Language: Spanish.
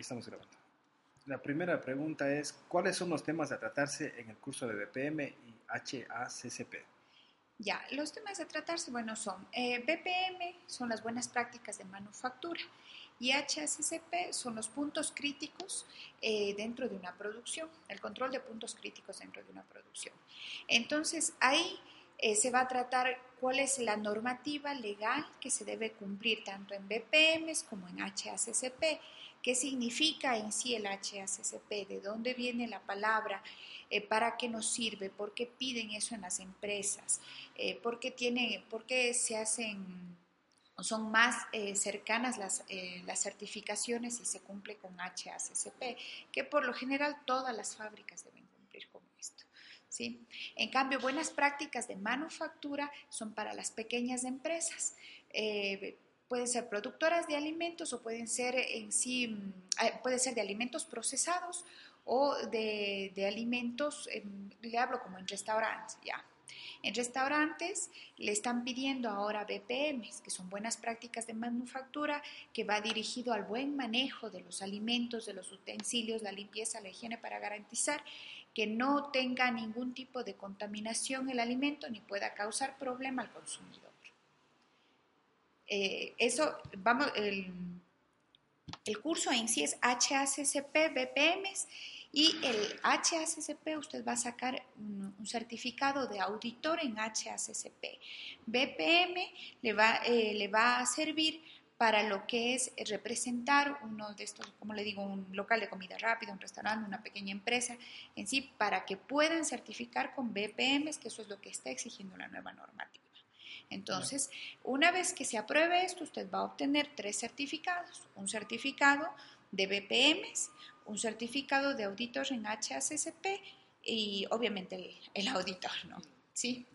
Estamos grabando. La primera pregunta es, ¿cuáles son los temas a tratarse en el curso de BPM y HACCP? Ya, los temas a tratarse, bueno, son eh, BPM, son las buenas prácticas de manufactura y HACCP son los puntos críticos eh, dentro de una producción, el control de puntos críticos dentro de una producción. Entonces, ahí eh, se va a tratar cuál es la normativa legal que se debe cumplir tanto en BPMs como en HACCP, qué significa en sí el HACCP, de dónde viene la palabra, eh, para qué nos sirve, por qué piden eso en las empresas, por, qué tiene, por qué se hacen son más eh, cercanas las, eh, las, certificaciones y se cumple con HACCP, que por lo general todas las fábricas deben cumplir con esto. ¿Sí? En cambio, buenas prácticas de manufactura son para las pequeñas empresas. Eh, pueden ser productoras de alimentos o pueden ser en sí, mm, puede ser de alimentos procesados o de, alimentos, em, le hablo como en restaurantes, ya. En restaurantes le están pidiendo ahora BPMs, que son buenas prácticas de manufactura, que va dirigido al buen manejo de los alimentos, de los utensilios, la limpieza, la higiene para garantizar que no tenga ningún tipo de contaminación el alimento ni pueda causar problema al consumidor. Eh, eso, vamos, el, el curso en sí es HACCP, BPMs y el HACCP, usted va a sacar un, certificado de auditor en HACCP. BPM le va, eh, le va a servir para lo que es representar uno de estos, como le digo, un local de comida rápida, un restaurante, una pequeña empresa en sí, para que puedan certificar con BPMs, que eso es lo que está exigiendo la nueva normativa. Entonces, una vez que se apruebe esto, usted va a obtener tres certificados. Un certificado de BPMs, un certificado de auditor en HACCP y obviamente el, el auditor, ¿no? ¿Sí?